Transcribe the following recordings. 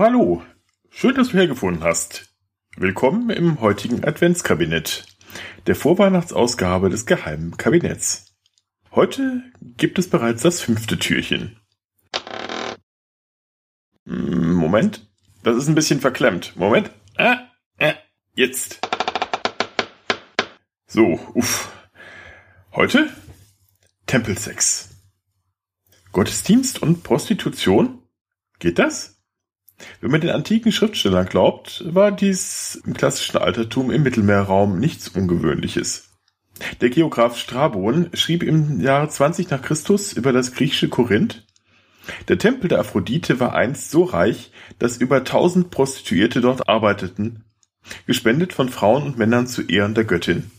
hallo. Schön, dass du hergefunden hast. Willkommen im heutigen Adventskabinett, der Vorweihnachtsausgabe des Geheimen Kabinetts. Heute gibt es bereits das fünfte Türchen. Hm, Moment, das ist ein bisschen verklemmt. Moment. Ah, ah, jetzt. So, uff. Heute Tempelsex. Gottesdienst und Prostitution? Geht das? Wenn man den antiken Schriftstellern glaubt, war dies im klassischen Altertum im Mittelmeerraum nichts Ungewöhnliches. Der Geograph Strabon schrieb im Jahre 20 nach Christus über das griechische Korinth, der Tempel der Aphrodite war einst so reich, dass über tausend Prostituierte dort arbeiteten, gespendet von Frauen und Männern zu Ehren der Göttin.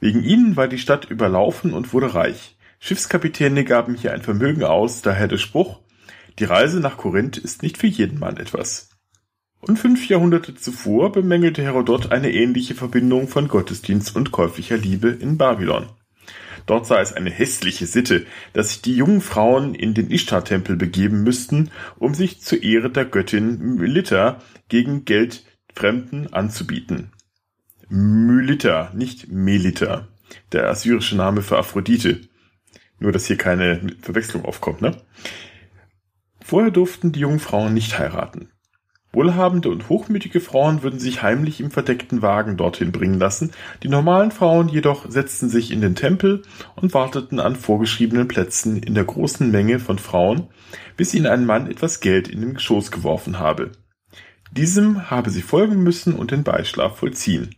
Wegen ihnen war die Stadt überlaufen und wurde reich. Schiffskapitäne gaben hier ein Vermögen aus, daher der Spruch, die Reise nach Korinth ist nicht für jeden Mann etwas. Und fünf Jahrhunderte zuvor bemängelte Herodot eine ähnliche Verbindung von Gottesdienst und käuflicher Liebe in Babylon. Dort sei es eine hässliche Sitte, dass sich die jungen Frauen in den Ishtar-Tempel begeben müssten, um sich zur Ehre der Göttin Mylita gegen Geld Fremden anzubieten. Mylita, nicht Melita, der assyrische Name für Aphrodite. Nur, dass hier keine Verwechslung aufkommt, ne? Vorher durften die jungen Frauen nicht heiraten. Wohlhabende und hochmütige Frauen würden sich heimlich im verdeckten Wagen dorthin bringen lassen, die normalen Frauen jedoch setzten sich in den Tempel und warteten an vorgeschriebenen Plätzen in der großen Menge von Frauen, bis ihnen ein Mann etwas Geld in den Schoß geworfen habe. Diesem habe sie folgen müssen und den Beischlaf vollziehen.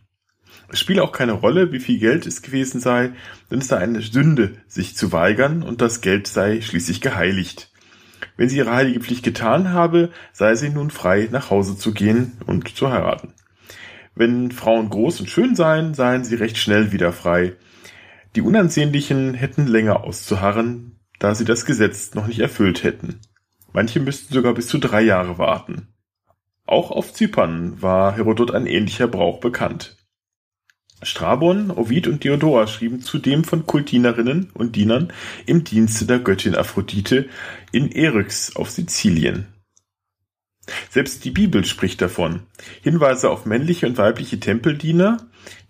Es spiele auch keine Rolle, wie viel Geld es gewesen sei, denn es sei eine Sünde, sich zu weigern, und das Geld sei schließlich geheiligt. Wenn sie ihre heilige Pflicht getan habe, sei sie nun frei, nach Hause zu gehen und zu heiraten. Wenn Frauen groß und schön seien, seien sie recht schnell wieder frei. Die Unansehnlichen hätten länger auszuharren, da sie das Gesetz noch nicht erfüllt hätten. Manche müssten sogar bis zu drei Jahre warten. Auch auf Zypern war Herodot ein ähnlicher Brauch bekannt. Strabon, Ovid und Diodor schrieben zudem von Kultdienerinnen und Dienern im Dienste der Göttin Aphrodite in Eryx auf Sizilien. Selbst die Bibel spricht davon. Hinweise auf männliche und weibliche Tempeldiener,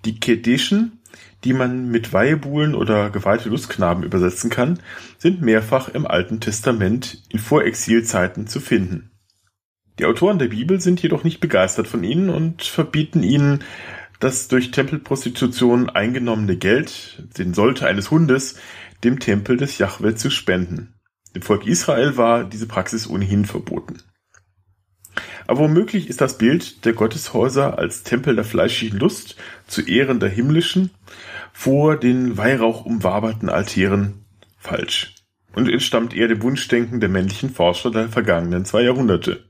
die Kedischen, die man mit Weihebuhlen oder geweihte Lustknaben übersetzen kann, sind mehrfach im Alten Testament in Vorexilzeiten zu finden. Die Autoren der Bibel sind jedoch nicht begeistert von ihnen und verbieten ihnen das durch Tempelprostitution eingenommene Geld, den Sollte eines Hundes, dem Tempel des Jahwe zu spenden. Dem Volk Israel war diese Praxis ohnehin verboten. Aber womöglich ist das Bild der Gotteshäuser als Tempel der fleischlichen Lust zu Ehren der himmlischen vor den weihrauchumwaberten Altären falsch und entstammt eher dem Wunschdenken der männlichen Forscher der vergangenen zwei Jahrhunderte.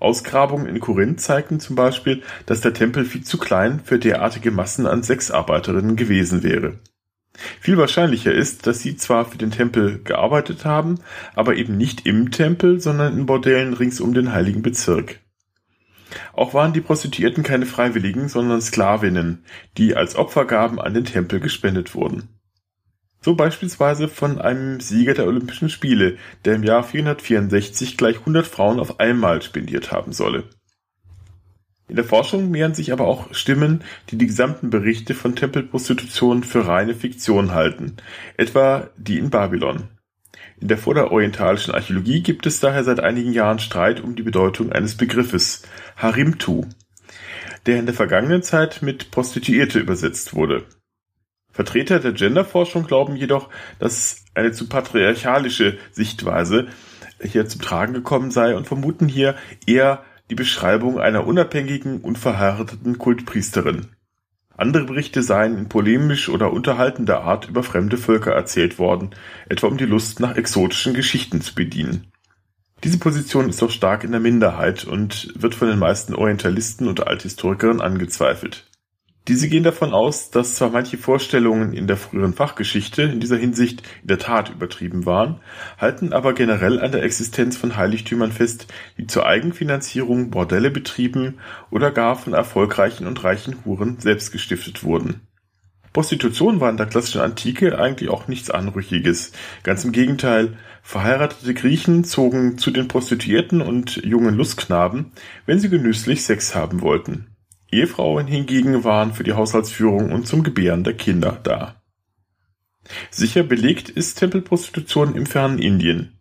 Ausgrabungen in Korinth zeigten zum Beispiel, dass der Tempel viel zu klein für derartige Massen an Sexarbeiterinnen gewesen wäre. Viel wahrscheinlicher ist, dass sie zwar für den Tempel gearbeitet haben, aber eben nicht im Tempel, sondern in Bordellen rings um den heiligen Bezirk. Auch waren die Prostituierten keine Freiwilligen, sondern Sklavinnen, die als Opfergaben an den Tempel gespendet wurden. So beispielsweise von einem Sieger der Olympischen Spiele, der im Jahr 464 gleich 100 Frauen auf einmal spendiert haben solle. In der Forschung mehren sich aber auch Stimmen, die die gesamten Berichte von Tempelprostitution für reine Fiktion halten, etwa die in Babylon. In der vorderorientalischen Archäologie gibt es daher seit einigen Jahren Streit um die Bedeutung eines Begriffes, Harimtu, der in der vergangenen Zeit mit Prostituierte übersetzt wurde. Vertreter der Genderforschung glauben jedoch, dass eine zu patriarchalische Sichtweise hier zum Tragen gekommen sei und vermuten hier eher die Beschreibung einer unabhängigen, unverheirateten Kultpriesterin. Andere Berichte seien in polemisch oder unterhaltender Art über fremde Völker erzählt worden, etwa um die Lust nach exotischen Geschichten zu bedienen. Diese Position ist doch stark in der Minderheit und wird von den meisten Orientalisten und Althistorikern angezweifelt. Diese gehen davon aus, dass zwar manche Vorstellungen in der früheren Fachgeschichte in dieser Hinsicht in der Tat übertrieben waren, halten aber generell an der Existenz von Heiligtümern fest, die zur Eigenfinanzierung Bordelle betrieben oder gar von erfolgreichen und reichen Huren selbst gestiftet wurden. Prostitution war in der klassischen Antike eigentlich auch nichts Anrüchiges. Ganz im Gegenteil, verheiratete Griechen zogen zu den Prostituierten und jungen Lustknaben, wenn sie genüsslich Sex haben wollten. Ehefrauen hingegen waren für die Haushaltsführung und zum Gebären der Kinder da. Sicher belegt ist Tempelprostitution im fernen Indien.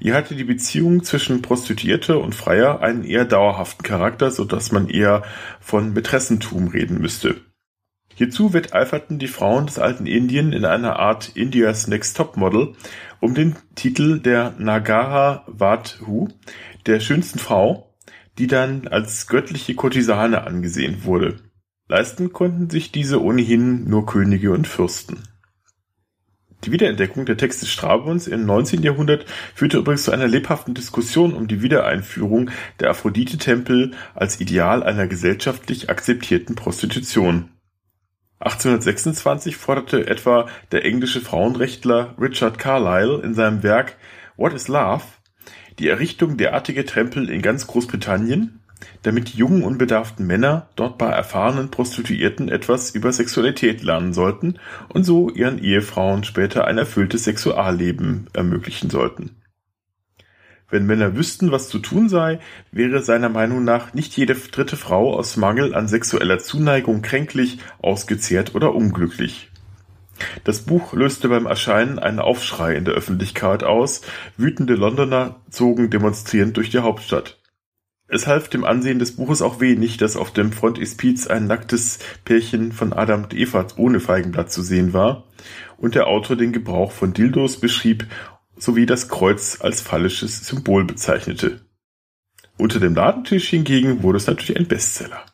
Hier hatte die Beziehung zwischen Prostituierte und Freier einen eher dauerhaften Charakter, so dass man eher von Mätressentum reden müsste. Hierzu wetteiferten die Frauen des alten Indien in einer Art Indias Next Top Model um den Titel der Nagara Vadhu, der schönsten Frau, die dann als göttliche Kurtisane angesehen wurde. Leisten konnten sich diese ohnehin nur Könige und Fürsten. Die Wiederentdeckung der Texte Strabons im 19. Jahrhundert führte übrigens zu einer lebhaften Diskussion um die Wiedereinführung der Aphrodite-Tempel als Ideal einer gesellschaftlich akzeptierten Prostitution. 1826 forderte etwa der englische Frauenrechtler Richard Carlyle in seinem Werk What is Love die Errichtung derartiger Tempel in ganz Großbritannien, damit die jungen unbedarften Männer dort bei erfahrenen Prostituierten etwas über Sexualität lernen sollten und so ihren Ehefrauen später ein erfülltes Sexualleben ermöglichen sollten. Wenn Männer wüssten, was zu tun sei, wäre seiner Meinung nach nicht jede dritte Frau aus Mangel an sexueller Zuneigung kränklich, ausgezehrt oder unglücklich. Das Buch löste beim Erscheinen einen Aufschrei in der Öffentlichkeit aus, wütende Londoner zogen demonstrierend durch die Hauptstadt. Es half dem Ansehen des Buches auch wenig, dass auf dem Frontispiz ein nacktes Pärchen von Adam und Eva ohne Feigenblatt zu sehen war und der Autor den Gebrauch von Dildos beschrieb sowie das Kreuz als phallisches Symbol bezeichnete. Unter dem Ladentisch hingegen wurde es natürlich ein Bestseller.